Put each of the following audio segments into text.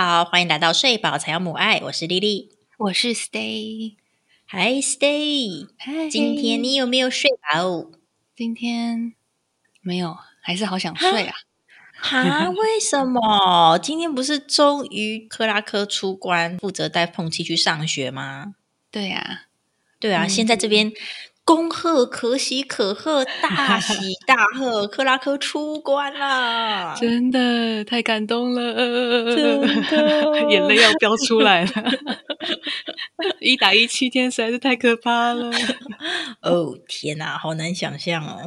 好，欢迎来到睡饱才有母爱，我是丽丽，我是 Stay，嗨 Stay，嗨，今天你有没有睡饱？今天没有，还是好想睡啊！哈，为什么？今天不是终于克拉克出关，负责带碰气去上学吗？对呀，对啊，现在这边。恭贺，可喜可贺，大喜大贺！克拉克出关了，真的太感动了，真的眼泪要飙出来了。一打一七天实在是太可怕了。哦天哪，好难想象哦。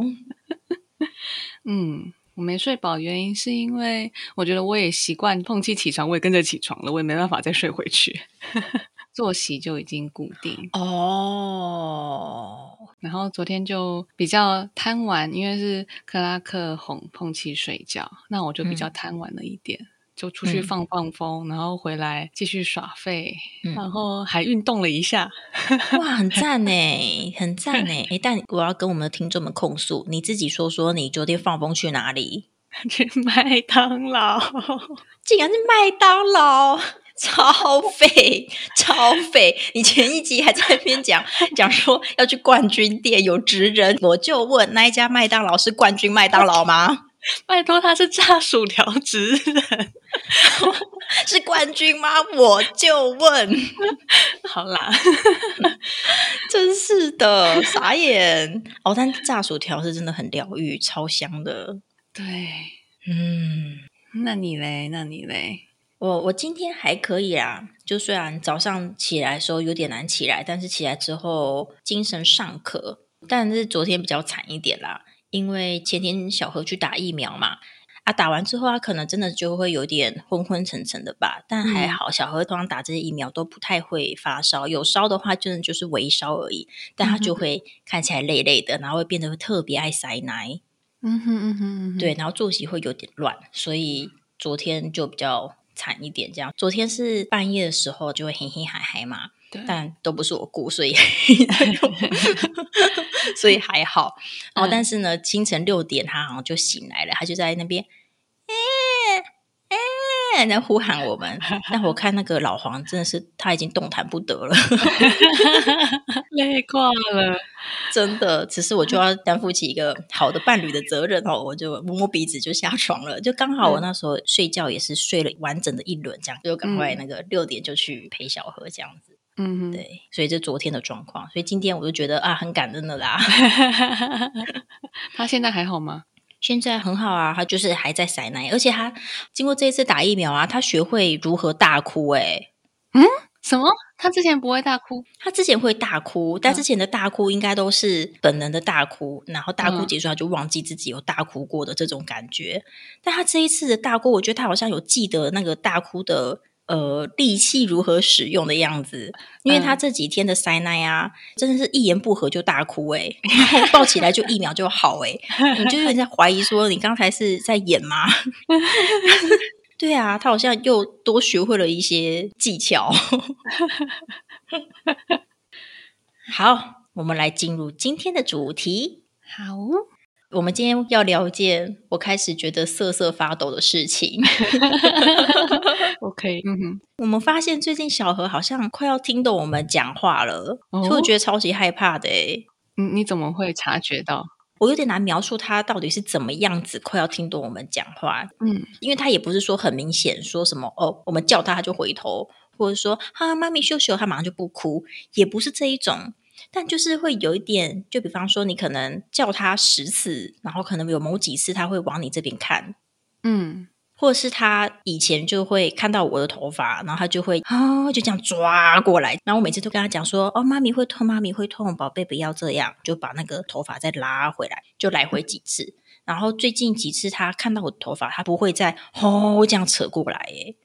嗯，我没睡饱，原因是因为我觉得我也习惯碰气起床，我也跟着起床了，我也没办法再睡回去。作息就已经固定哦，然后昨天就比较贪玩，因为是克拉克哄碰气睡觉，那我就比较贪玩了一点，就出去放放风，然后回来继续耍废，然后还运动了一下，哇，很赞呢，很赞呢！哎，但我要跟我们的听众们控诉，你自己说说，你昨天放风去哪里？去麦当劳，竟然是麦当劳。超废，超废！你前一集还在那边讲讲说要去冠军店有职人，我就问那一家麦当劳是冠军麦当劳吗？拜托，他是炸薯条职人，是冠军吗？我就问。好啦，真是的，傻眼哦！但炸薯条是真的很疗愈，超香的。对，嗯，那你嘞？那你嘞？我我今天还可以啦，就虽然早上起来的时候有点难起来，但是起来之后精神尚可。但是昨天比较惨一点啦，因为前天小何去打疫苗嘛，啊，打完之后他可能真的就会有点昏昏沉沉的吧。但还好，小何通常打这些疫苗都不太会发烧，有烧的话真的就是微烧而已。但他就会看起来累累的，然后会变得特别爱塞奶。嗯哼嗯哼，对，然后作息会有点乱，所以昨天就比较。惨一点，这样。昨天是半夜的时候就会嘿嘿嗨嗨嘛，但都不是我雇，所以 所以还好。然后，但是呢，清晨六点他好像就醒来了，他就在那边。在呼喊我们，但我看那个老黄真的是他已经动弹不得了，累 挂了，真的。只是我就要担负起一个好的伴侣的责任哦，我就摸摸鼻子就下床了，就刚好我那时候睡觉也是睡了完整的一轮，这样就赶快那个六点就去陪小何这样子。嗯，对，所以这昨天的状况，所以今天我就觉得啊，很感恩的啦。他现在还好吗？现在很好啊，他就是还在塞奶，而且他经过这一次打疫苗啊，他学会如何大哭。哎，嗯，什么？他之前不会大哭？他之前会大哭，但之前的大哭应该都是本能的大哭，然后大哭结束他就忘记自己有大哭过的这种感觉。但他这一次的大哭，我觉得他好像有记得那个大哭的。呃，利器如何使用的样子？因为他这几天的塞奶啊，真的是一言不合就大哭哎，然 后抱起来就一秒就好哎，你就有点在怀疑说你刚才是在演吗？对啊，他好像又多学会了一些技巧。好，我们来进入今天的主题。好。我们今天要聊一件我开始觉得瑟瑟发抖的事情。OK，嗯哼，我们发现最近小何好像快要听懂我们讲话了，所以我觉得超级害怕的。哎，你你怎么会察觉到？我有点难描述他到底是怎么样子，快要听懂我们讲话。嗯，因为他也不是说很明显说什么哦，我们叫他他就回头，或者说哈妈咪秀秀，他马上就不哭，也不是这一种。但就是会有一点，就比方说，你可能叫他十次，然后可能有某几次他会往你这边看，嗯，或者是他以前就会看到我的头发，然后他就会啊，就这样抓过来，然后我每次都跟他讲说，哦，妈咪会痛，妈咪会痛，宝贝不要这样，就把那个头发再拉回来，就来回几次。然后最近几次他看到我的头发，他不会再哦这样扯过来，耶。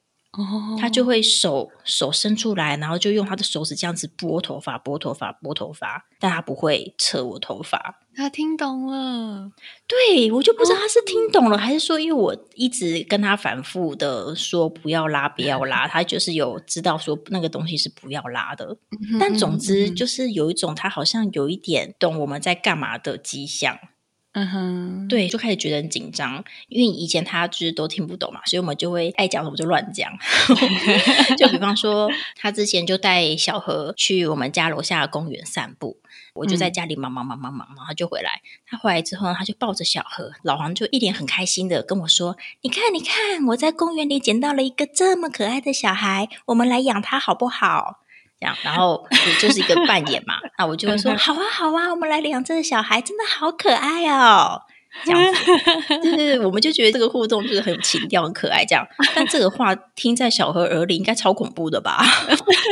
他就会手手伸出来，然后就用他的手指这样子拨头发、拨头发、拨头发，但他不会扯我头发。他听懂了，对我就不知道他是听懂了，还是说因为我一直跟他反复的说不要拉、不要拉，他就是有知道说那个东西是不要拉的。但总之就是有一种他好像有一点懂我们在干嘛的迹象。嗯哼，对，就开始觉得很紧张，因为以前他就是都听不懂嘛，所以我们就会爱讲什么就乱讲。就比方说，他之前就带小何去我们家楼下的公园散步，我就在家里忙忙忙忙忙，然后就回来。他回来之后，他就抱着小何，老黄就一脸很开心的跟我说：“你看，你看，我在公园里捡到了一个这么可爱的小孩，我们来养他好不好？”这样，然后就是一个扮演嘛，那我就会说：“好啊，好啊，我们来养这个小孩，真的好可爱哦。”这样子，就是我们就觉得这个互动就是很有情调、很可爱。这样，但这个话听在小何耳里应该超恐怖的吧？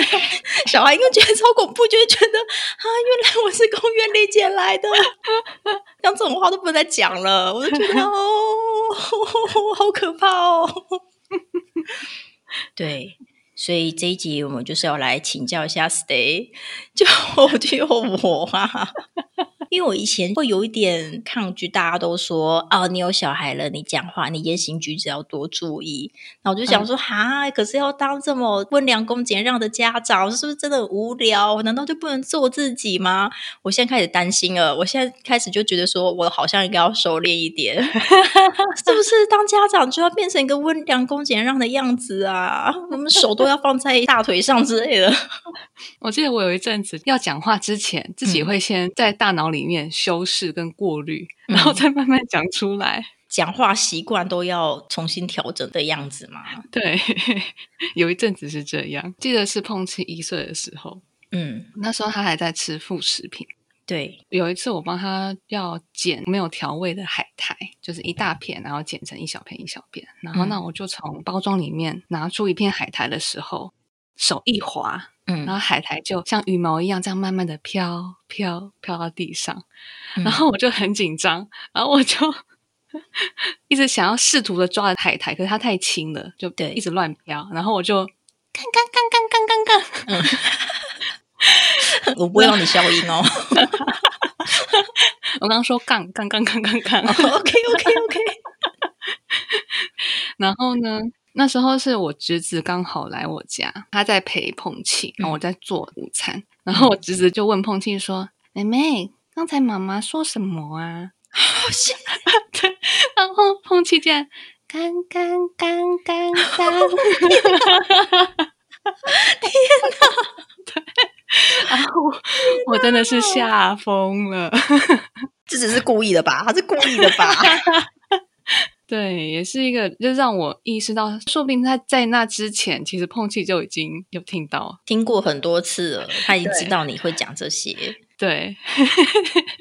小孩应该觉得超恐怖，就会觉得啊，原来我是公园里捡来的，像这种话都不能再讲了。我就觉得 哦，好可怕哦。对，所以这一集我们就是要来请教一下 Stay，就 就我啊。因为我以前会有一点抗拒，大家都说啊，你有小孩了，你讲话、你言行举止要多注意。那我就想说，哈，可是要当这么温良恭俭让的家长，是不是真的无聊？难道就不能做自己吗？我现在开始担心了。我现在开始就觉得说，我好像应该要收敛一点，是不是？当家长就要变成一个温良恭俭让的样子啊？我们手都要放在大腿上之类的。我记得我有一阵子要讲话之前，自己会先在大脑里。面修饰跟过滤，然后再慢慢讲出来。讲话习惯都要重新调整的样子吗？对，有一阵子是这样。记得是碰瓷一岁的时候，嗯，那时候他还在吃副食品。对，有一次我帮他要剪没有调味的海苔，就是一大片，然后剪成一小片一小片。然后那我就从包装里面拿出一片海苔的时候，手一滑。嗯，然后海苔就像羽毛一样，这样慢慢的飘飘飘到地上，然后我就很紧张，然后我就 一直想要试图的抓着海苔，可是它太轻了，就对，一直乱飘，然后我就刚刚刚刚刚刚刚，我不会让你消音哦，我刚刚说杠杠杠杠杠杠，OK OK OK，然后呢？那时候是我侄子刚好来我家，他在陪碰气，然后我在做午餐，然后我侄子就问碰气说：“妹妹，刚才妈妈说什么啊？” 好像 对，然后碰气这样，刚刚刚刚刚，天哪！对，然后我真的是吓疯了，这只是故意的吧？他是故意的吧？对，也是一个，就让我意识到，说不定他在那之前，其实碰气就已经有听到，听过很多次了，他已经知道你会讲这些。对，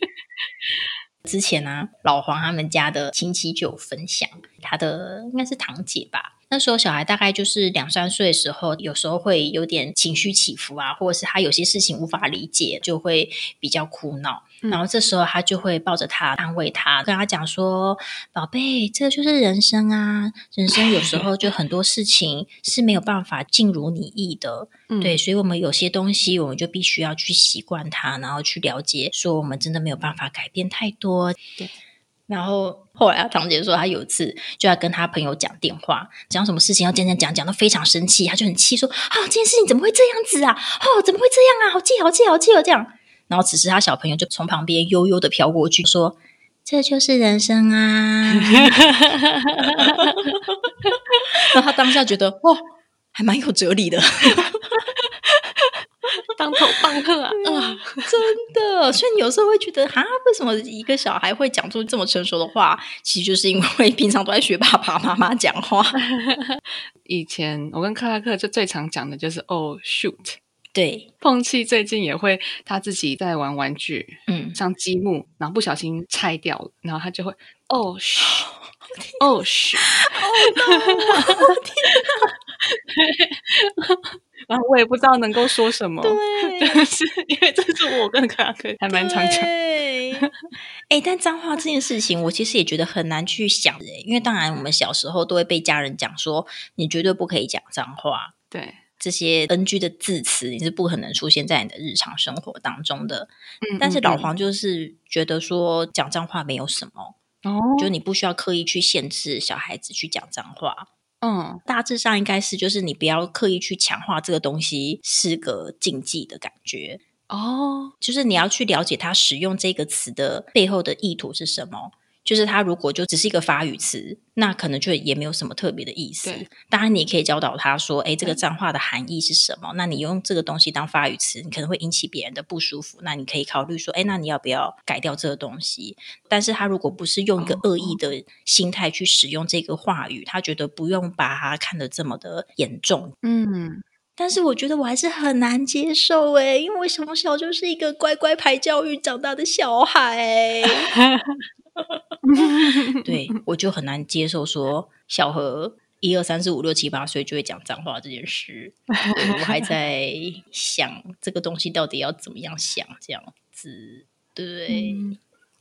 之前呢，老黄他们家的亲戚就有分享，他的应该是堂姐吧。那时候小孩大概就是两三岁的时候，有时候会有点情绪起伏啊，或者是他有些事情无法理解，就会比较哭闹。然后这时候他就会抱着他安慰他，跟他讲说：“宝贝，这就是人生啊，人生有时候就很多事情是没有办法尽如你意的，对，所以我们有些东西我们就必须要去习惯它，然后去了解，说我们真的没有办法改变太多。”对。然后后来，堂姐说，她有一次就要跟她朋友讲电话，讲什么事情要讲讲讲，讲到非常生气，她就很气，说：“啊，这件事情怎么会这样子啊？哦，怎么会这样啊？好气，好气，好气哦！”这样。然后此时，他小朋友就从旁边悠悠的飘过去，说：“这就是人生啊！” 然后他当下觉得，哇，还蛮有哲理的。当头棒喝啊！真的，所以你有时候会觉得，哈，为什么一个小孩会讲出这么成熟的话？其实就是因为平常都在学爸爸妈妈讲话。以前我跟克拉克就最常讲的就是“哦，shoot”。对，碰气最近也会他自己在玩玩具，嗯，像积木，然后不小心拆掉了，然后他就会“哦，嘘，哦，嘘，哦，天哪！”然后我也不知道能够说什么，对，是因为这是我跟卡克还蛮常讲。哎，但脏话这件事情，我其实也觉得很难去想的，因为当然我们小时候都会被家人讲说，你绝对不可以讲脏话，对，这些 NG 的字词你是不可能出现在你的日常生活当中的。嗯，但是老黄就是觉得说讲脏话没有什么，哦，就你不需要刻意去限制小孩子去讲脏话。嗯，大致上应该是，就是你不要刻意去强化这个东西是个禁忌的感觉。哦，就是你要去了解它使用这个词的背后的意图是什么。就是他如果就只是一个法语词，那可能就也没有什么特别的意思。当然，你也可以教导他说：“哎，这个脏话的含义是什么？”那你用这个东西当法语词，你可能会引起别人的不舒服。那你可以考虑说：“哎，那你要不要改掉这个东西？”但是他如果不是用一个恶意的心态去使用这个话语，他觉得不用把它看得这么的严重。嗯。但是我觉得我还是很难接受哎，因为我从小就是一个乖乖牌教育长大的小孩，对我就很难接受说小何一二三四五六七八岁就会讲脏话这件事。我还在想这个东西到底要怎么样想这样子。对，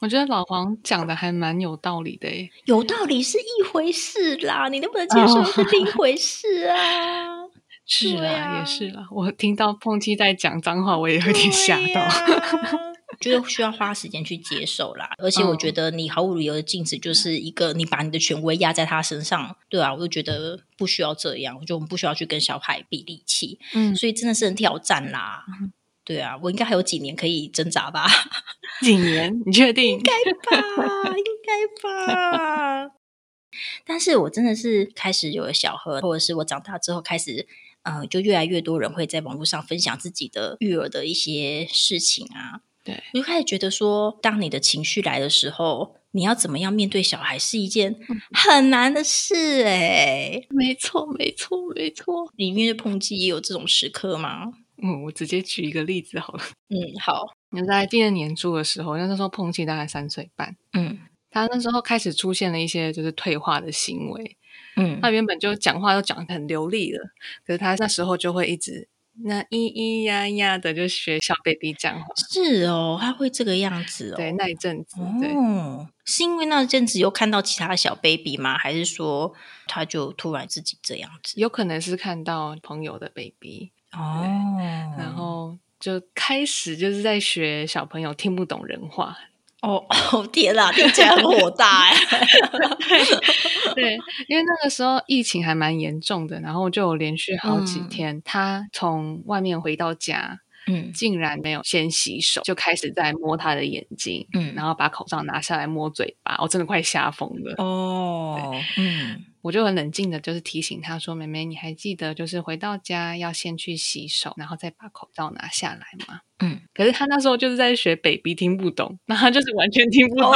我觉得老黄讲的还蛮有道理的诶，有道理是一回事啦，你能不能接受是另一回事啊。是啊，也是啦。我听到碰七在讲脏话，我也有点吓到。觉得需要花时间去接受啦。而且我觉得你毫无理由的禁止，就是一个你把你的权威压在他身上，对啊，我就觉得不需要这样。我觉得我们不需要去跟小孩比力气。嗯，所以真的是很挑战啦。对啊，我应该还有几年可以挣扎吧？几年？你确 定？应该吧，应该吧。但是我真的是开始有了小何，或者是我长大之后开始。呃，就越来越多人会在网络上分享自己的育儿的一些事情啊。对，我就开始觉得说，当你的情绪来的时候，你要怎么样面对小孩是一件很难的事。哎，没错，没错，没错。你面对抨击也有这种时刻吗？嗯，我直接举一个例子好了。嗯，好。你在第二年住的时候，那时候碰击大概三岁半。嗯，他那时候开始出现了一些就是退化的行为。嗯，他原本就讲话都讲的很流利了，可是他那时候就会一直那咿咿呀呀的就学小 baby 讲话。是哦，他会这个样子哦。对，那一阵子，哦，是因为那阵子有看到其他的小 baby 吗？还是说他就突然自己这样子？有可能是看到朋友的 baby 哦，然后就开始就是在学小朋友听不懂人话。哦哦天哪，听起来很火大哎！对，因为那个时候疫情还蛮严重的，然后就连续好几天，他从外面回到家，嗯，竟然没有先洗手，就开始在摸他的眼睛，嗯，然后把口罩拿下来摸嘴巴，我真的快吓疯了哦，嗯。我就很冷静的，就是提醒他说：“妹妹，你还记得就是回到家要先去洗手，然后再把口罩拿下来吗？”嗯。可是他那时候就是在学 baby 听不懂，那他就是完全听不懂。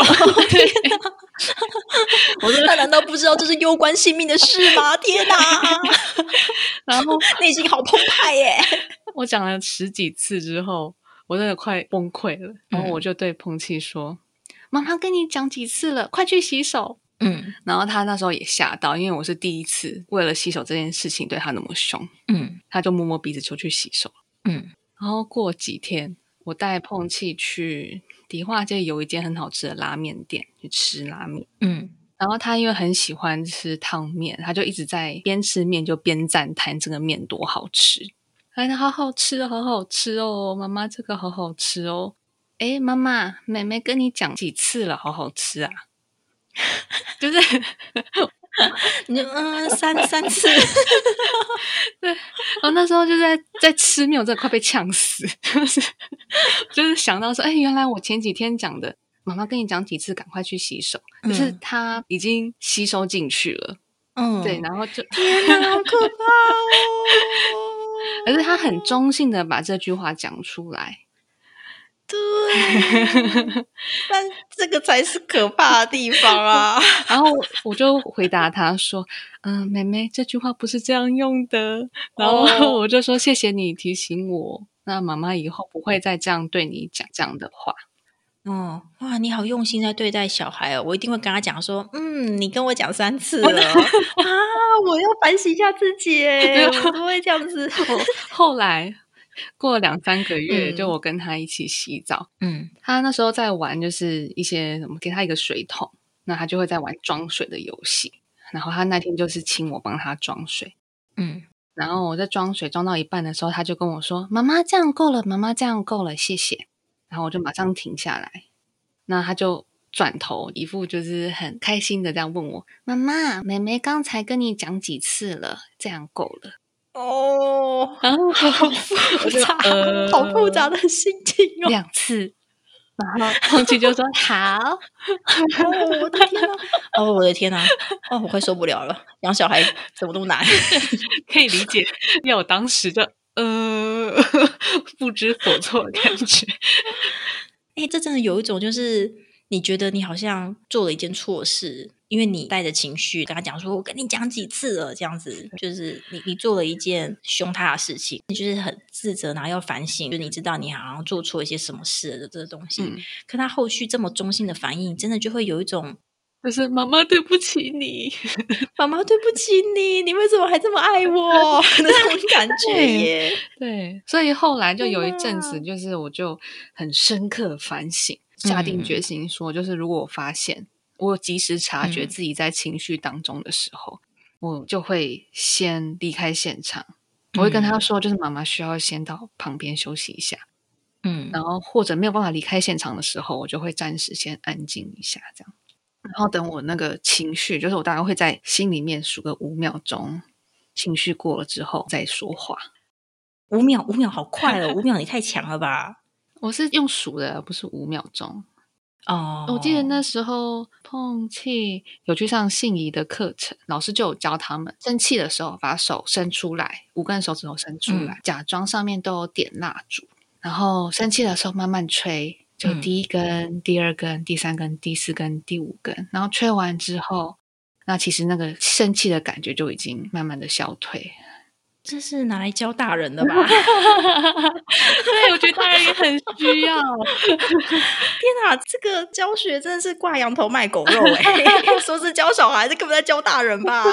我说他难道不知道这是攸关性命的事吗？天哪！然后内心好澎湃耶！我讲了十几次之后，我真的快崩溃了。然后我就对碰气说：“妈妈跟你讲几次了，快去洗手。”嗯，然后他那时候也吓到，因为我是第一次为了洗手这件事情对他那么凶。嗯，他就摸摸鼻子出去洗手。嗯，然后过几天，我带碰气去迪化街有一间很好吃的拉面店去吃拉面。嗯，然后他因为很喜欢吃汤面，他就一直在边吃面就边赞叹这个面多好吃。哎，好好吃，好好吃哦，妈妈这个好好吃哦。哎，妈妈，妹妹跟你讲几次了，好好吃啊。就是，你就嗯三三次，对，然后那时候就在在吃面，我真的快被呛死，就是就是想到说，哎，原来我前几天讲的，妈妈跟你讲几次，赶快去洗手，可是他已经吸收进去了，嗯，对，然后就天哪，好可怕哦！可是他很中性的把这句话讲出来。对，但这个才是可怕的地方啊！然后我就回答他说：“嗯，妹妹，这句话不是这样用的。”然后我就说：“谢谢你提醒我，那妈妈以后不会再这样对你讲这样的话。”哦，哇，你好用心在对待小孩哦！我一定会跟他讲说：“嗯，你跟我讲三次了 啊，我要反省一下自己，我不会这样子。”后来。过了两三个月，就我跟他一起洗澡。嗯，他那时候在玩，就是一些什么，给他一个水桶，那他就会在玩装水的游戏。然后他那天就是请我帮他装水。嗯，然后我在装水装到一半的时候，他就跟我说：“妈妈这样够了，妈妈这样够了，谢谢。”然后我就马上停下来。那他就转头一副就是很开心的这样问我：“妈妈，妹妹刚才跟你讲几次了？这样够了。”哦，然后好复杂，呃 好复杂的心情哦。两次，然后 空气就说好，哦，我的天哪！哦，我的天哪！哦，我快受不了了，养小孩怎么那么难？可以理解，因为我当时就呃 不知所措的感觉。哎，这真的有一种，就是你觉得你好像做了一件错事，因为你带着情绪跟他讲说：“我跟你讲几次了。”这样子，就是你你做了一件凶他的事情，你就是很自责，然后要反省，就你知道你好像做错一些什么事的这个东西。嗯，可他后续这么中性的反应，真的就会有一种就是妈妈对不起你，妈妈对不起你，你为什么还这么爱我 那种感觉耶？对，所以后来就有一阵子，就是我就很深刻反省，下定决心说，就是如果我发现我有及时察觉嗯自己在情绪当中的时候，我就会先离开现场。我会跟他说，就是妈妈需要先到旁边休息一下，嗯然后或者没有办法离开现场的时候，我就会暂时先安静一下，这样。然后等我那个情绪，就是我大概会在心里面数个五秒钟，情绪过了之后再说话。五秒，五秒好快哦！五秒你太强了吧？我是用数的，不是五秒钟。哦，我记得那时候碰气有去上信宜的课程，老师就有教他们生气的时候把手伸出来，五根手指头伸出来，假装上面都有点蜡烛，然后生气的时候慢慢吹，就嗯第一根、第二根、第三根、第四根、第五根，然后吹完之后，那其实那个生气的感觉就已经慢慢的消退。这是拿来教大人的吧？对，我觉得大人也很需要。天哪，这个教学真的是挂羊头卖狗肉哎、说是教小孩，这根本在教大人吧？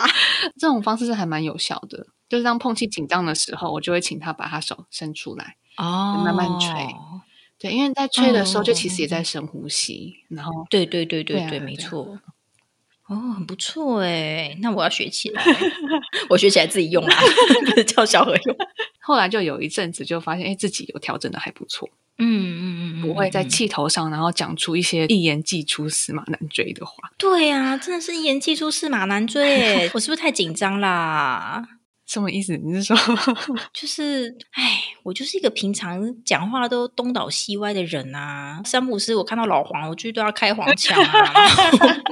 这种方式是还蛮有效的，就是当碰气紧张的时候，我就会请他把他手伸出来。哦慢慢吹对，因为在吹的时候，哦就其实也在深呼吸，然后对对对对对，没错。哦，很不错哎，那我要学起来，我学起来自己用啦，不是叫小何用。后来就有一阵子就发现，哎，自己有调整的还不错，嗯嗯嗯，不会在嗯气头上，然后讲出一些一言既出驷马难追的话。对呀、真的是一言既出驷马难追哎，我是不是太紧张啦？什么意思？你是说 就是，哎，我就是一个平常讲话都东倒西歪的人啊。三不师，我看到老黄，我就都要开黄腔啊，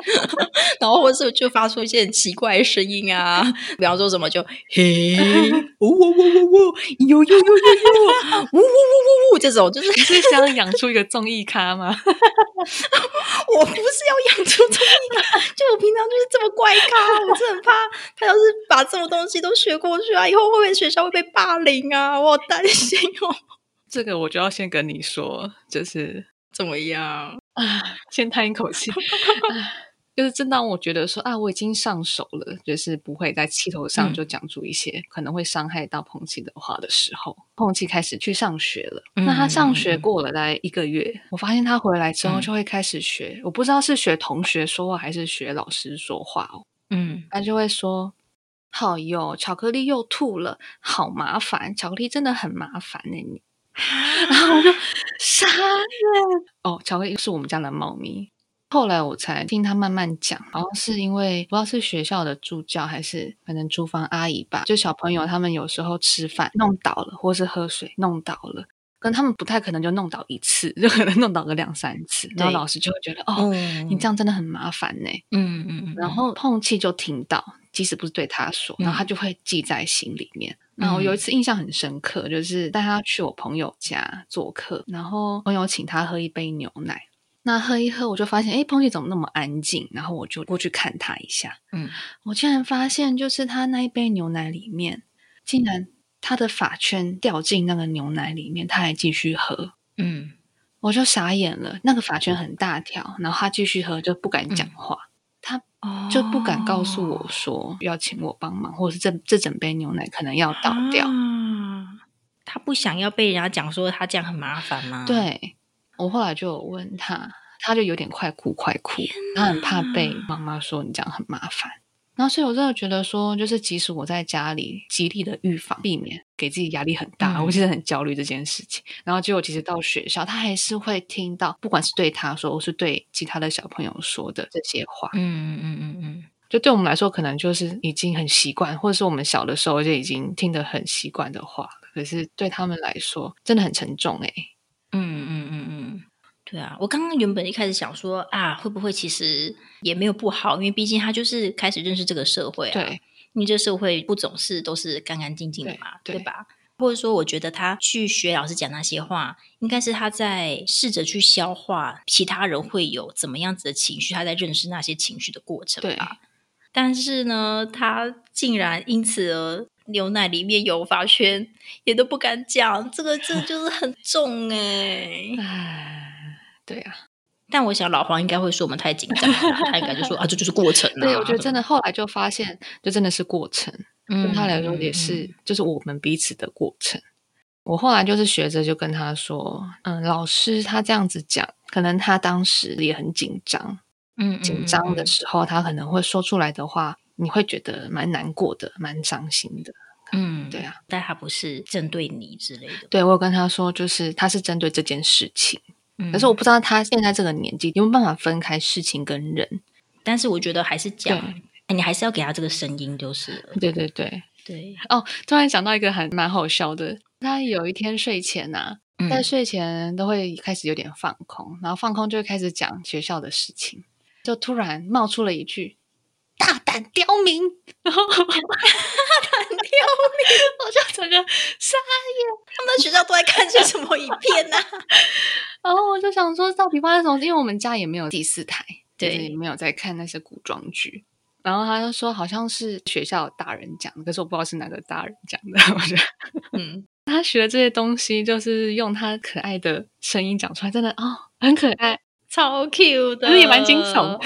然后或是就发出一些很奇怪的声音啊，比方说什么就嘿，呜呜呜呜呜，呦呦呦呦呦，呜呜呜呜呜，这种就是你是想养出一个综艺咖吗？我不是要养出综艺咖，就我平常就是这么怪咖，我真的很怕他要是把这种东西都学过去啊，以后会不会学校会被霸凌啊？我好担心哦。这个我就要先跟你说，就是怎么样？啊，先叹一口气。啊 就是正当我觉得说啊，我已经上手了，就是不会在气头上嗯就讲出一些可能会伤害到碰气的话的时候，碰气开始去上学了。嗯那他上学过了大概一个月，我发现他回来之后嗯就会开始学，我不知道是学同学说话还是学老师说话哦。嗯，他就会说：“好哟，巧克力又吐了，好麻烦，巧克力真的很麻烦呢、你。”然后我就 傻眼。哦，巧克力是我们家的猫咪。后来我才听他慢慢讲，好像是因为不知道是学校的助教还是反正厨房阿姨吧，就小朋友他们有时候吃饭弄倒了，或是喝水弄倒了，跟他们不太可能就弄倒一次，就可能弄倒个两三次，然后老师就会觉得哦，你这样真的很麻烦呢、嗯嗯嗯，然后碰气就听到，即使不是对他说，然后他就会记在心里面。然后有一次印象很深刻，就是带他去我朋友家做客，然后朋友请他喝一杯牛奶。那喝一喝，我就发现，哎，碰气怎么那么安静？然后我就过去看他一下，嗯，我竟然发现，就是他那一杯牛奶里面，竟然他的发圈掉进那个牛奶里面，他还继续喝。嗯我就傻眼了，那个发圈很大条，然后他继续喝，就不敢讲话。他哦就不敢告诉我说要请我帮忙，或者是这这整杯牛奶可能要倒掉。啊他不想要被人家讲说他这样很麻烦吗？，对我后来就有问他，他就有点快哭快哭，他很怕被妈妈说你这样很麻烦。然后，所以我真的觉得说，就是即使我在家里极力的预防，避免给自己压力很大，嗯我其实很焦虑这件事情。然后，结果其实到学校，他还是会听到，不管是对他说，或是对其他的小朋友说的这些话。嗯嗯嗯嗯就对我们来说，可能就是已经很习惯，或者是我们小的时候就已经听得很习惯的话。可是对他们来说，真的很沉重哎。嗯嗯嗯嗯，对啊，我刚刚原本一开始想说啊，会不会其实也没有不好，因为毕竟他就是开始认识这个社会啊。对，因为这社会不总是都是干干净净的嘛，对对吧？或者说，我觉得他去学老师讲那些话，应该是他在试着去消化其他人会有怎么样子的情绪，他在认识那些情绪的过程对吧。但是呢，他竟然因此而牛奶里面有发圈，也都不敢讲，这个这就是很重哎、唉，对啊，但我想老黄应该会说我们太紧张了，他应该就说 啊，这就是过程、啊。对我觉得真的后来就发现，就真的是过程，对嗯他来说也是，就是我们彼此的过程。我后来就是学着就跟他说，嗯，老师他这样子讲，可能他当时也很紧张，嗯嗯紧张的嗯时候，他可能会说出来的话，你会觉得蛮难过的，蛮伤心的。嗯，对啊，但他不是针对你之类的。对我有跟他说，就是他是针对这件事情，嗯可是我不知道他现在这个年纪有没有办法分开事情跟人。但是我觉得还是讲，哎你还是要给他这个声音就是了。对对对，对，哦，突然想到一个还蛮好笑的，他有一天睡前呐、嗯在睡前都会开始有点放空，然后放空就会开始讲学校的事情，就突然冒出了一句“大胆刁民”，然 后大胆刁民，我就整个傻眼，他们学校都在看些什么影片呢、然后我就想说，到底发生什么事？因为我们家也没有第四台，对也没有在看那些古装剧。然后他就说，好像是学校大人讲的，可是我不知道是哪个大人讲的。我觉得嗯，他学的这些东西，就是用他可爱的声音讲出来，真的哦，很可爱，超 Q 的，可是也蛮惊悚。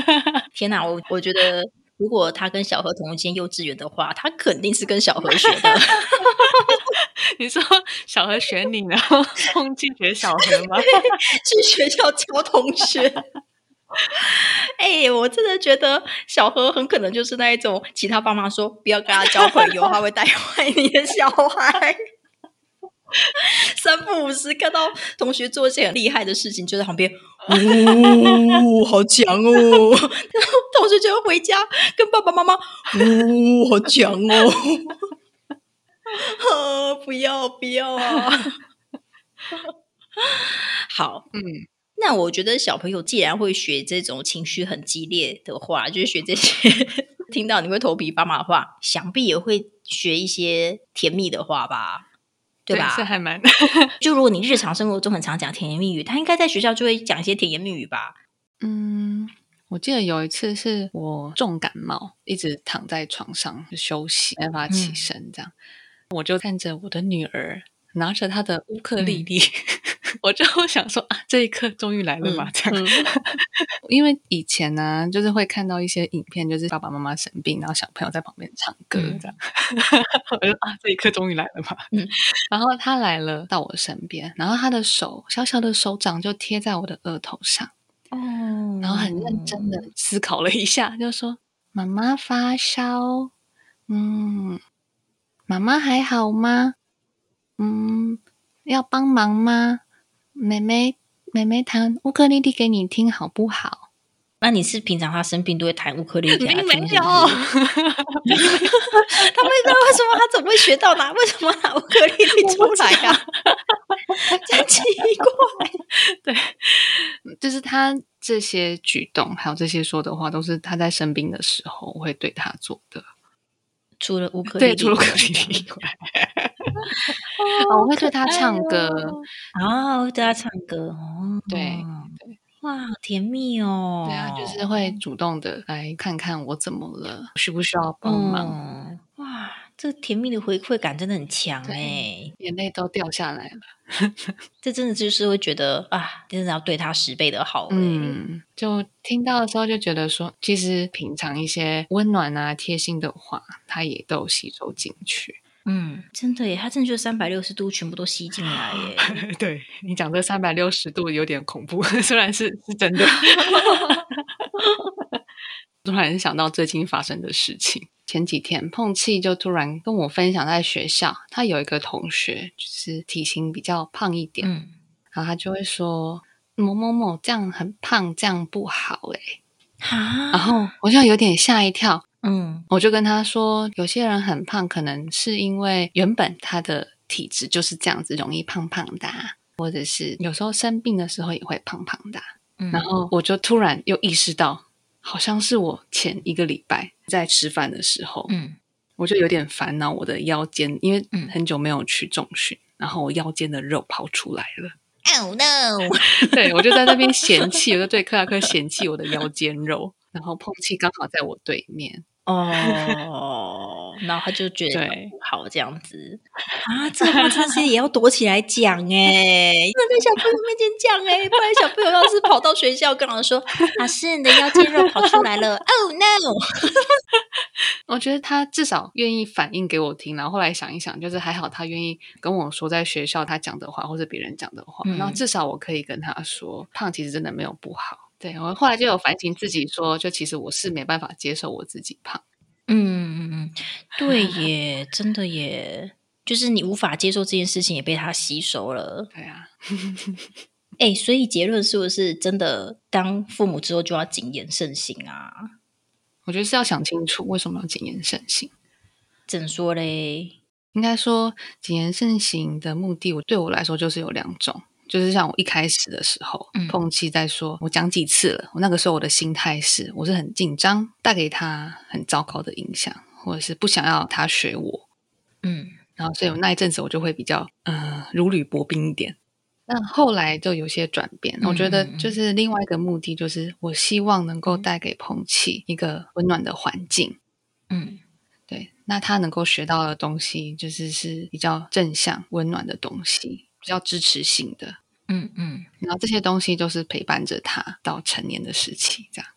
天哪，我我觉得如果他跟小何同一间幼稚园的话，他肯定是跟小何学的。你说小何选你，然后冲进学小何吗？去学校教同学。哎、我真的觉得小何很可能就是那一种，其他爸妈说不要跟他交朋友，他会带坏你的小孩。三不五时看到同学做一些很厉害的事情，就在旁边，哦，好强哦！然后同学就会回家跟爸爸妈妈，哦，好强哦！啊，不要不要啊！好，嗯，那我觉得小朋友既然会学这种情绪很激烈的话，就是学这些听到你会头皮发麻的话，想必也会学一些甜蜜的话吧，对吧？是还蛮 就如果你日常生活中很常讲甜言蜜语，他应该在学校就会讲一些甜言蜜语吧？嗯。我记得有一次是我重感冒，一直躺在床上休息，没办法起身，这样、我就看着我的女儿拿着她的乌克丽丽，我就想说啊，这一刻终于来了嘛，这样。因为以前呢、就是会看到一些影片，就是爸爸妈妈生病，然后小朋友在旁边唱歌嗯这样，我就啊，这一刻终于来了嘛。嗯 然后他来了到我身边，然后他的手小小的手掌就贴在我的额头上，哦然后很认真的思考了一下，就说：“妈妈发烧，嗯，妈妈还好吗？嗯，要帮忙吗？妹妹，妹妹弹乌克丽丽给你听好不好？”那你是平常他生病都会弹乌克丽丽 没有是他为那为什么他怎么会学到拿？为什么拿乌克丽丽出来呀、真奇怪。对，就是他这些举动，还有这些说的话，都是他在生病的时候会对他做的。除了乌克丽丽，对，除了乌克丽丽以外，哦我会对他唱歌。哦，对他唱歌哦，对哇，好甜蜜哦，对啊，就是会主动的来看看我怎么了，需不需要帮忙，嗯哇，这甜蜜的回馈感真的很强对哎，眼泪都掉下来了。这真的就是会觉得啊，真的要对他十倍的好哎，嗯，就听到的时候就觉得说，其实平常一些温暖啊、贴心的话，他也都吸收进去。嗯，真的耶，他真的就三百六十度全部都吸进来耶，对你讲这三百六十度有点恐怖，虽然是是真的。突然想到最近发生的事情，前几天碰气就突然跟我分享，在学校他有一个同学就是体型比较胖一点，嗯，然后他就会说某某某这样很胖，这样不好哎、哈，然后我就有点吓一跳，嗯。我就跟他说，有些人很胖，可能是因为原本他的体质就是这样子，容易胖胖的啊、或者是有时候生病的时候也会胖胖的啊、嗯，然后我就突然又意识到，好像是我前一个礼拜在吃饭的时候，嗯。我就有点烦恼我的腰间，因为嗯。很久没有去重训，然后我腰间的肉跑出来了。Oh no，对我就在那边嫌弃，我就对克拉克嫌弃我的腰间肉，然后碰气刚好在我对面，哦，然后他就觉得好这样子啊，这个话真是也要躲起来讲哎，不能在小朋友面前讲哎，不然小朋友要是跑到学校跟老师说，老师你的腰间肉跑出来了，Oh no，我觉得他至少愿意反映给我听，然后后来想一想，就是还好他愿意跟我说，在学校他讲的话，或者别人讲的话，嗯然后至少我可以跟他说，胖其实真的没有不好。对我后来就有反省自己说，就其实我是没办法接受我自己胖。嗯嗯嗯，对耶，真的耶，就是你无法接受这件事情，也被他吸收了。对啊，哎，所以结论是不是真的当父母之后就要谨言慎行啊？我觉得是要想清楚为什么要谨言慎行。怎说嘞？应该说，谨言慎行的目的，我对我来说就是有两种，就是像我一开始的时候，嗯。碰气在说，我讲几次了，我那个时候我的心态是，我是很紧张，带给他很糟糕的影响，或者是不想要他学我，嗯。然后所以我那一阵子我就会比较呃如履薄冰一点。那后来就有些转变，嗯我觉得嗯嗯就是另外一个目的，就是我希望能够带给彭气一个温暖的环境。嗯。对，那他能够学到的东西，就是是比较正向、温暖的东西，比较支持性的。嗯嗯然后这些东西都是陪伴着他到成年的时期，这样。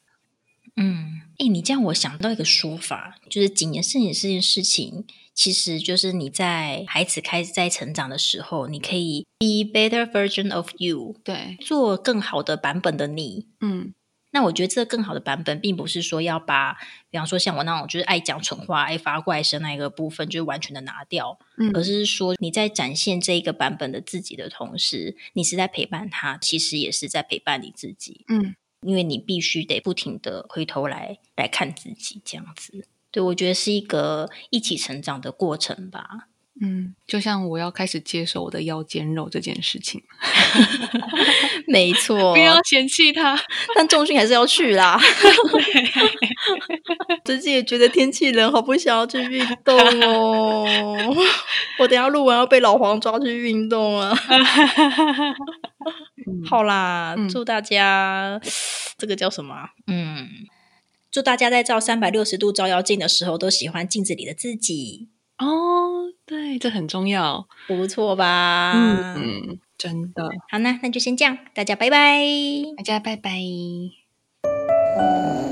嗯。哎，你这样我想到一个说法，就是谨言慎行这件事情，其实就是你在孩子开始在成长的时候，你可以 be better version of you，对，做更好的版本的你。嗯那我觉得这个更好的版本，并不是说要把，比方说像我那种就是爱讲蠢话、爱发怪声那一个部分，就是完全的拿掉，嗯而是说你在展现这一个版本的自己的同时，你是在陪伴他，其实也是在陪伴你自己，嗯因为你必须得不停的回头来来看自己，这样子。对，我觉得是一个一起成长的过程吧。嗯，就像我要开始接受我的腰间肉这件事情，没错不要嫌弃他。但重训还是要去啦。最近也觉得天气冷，好不想要去运动哦。我等下录完要被老黄抓去运动啊。好啦，嗯祝大家这个叫什么啊？嗯，祝大家在照三百六十度照妖镜的时候，都喜欢镜子里的自己，哦，对，这很重要。不错吧？嗯嗯，真的。好呢，那就先这样，大家拜拜。大家拜拜。嗯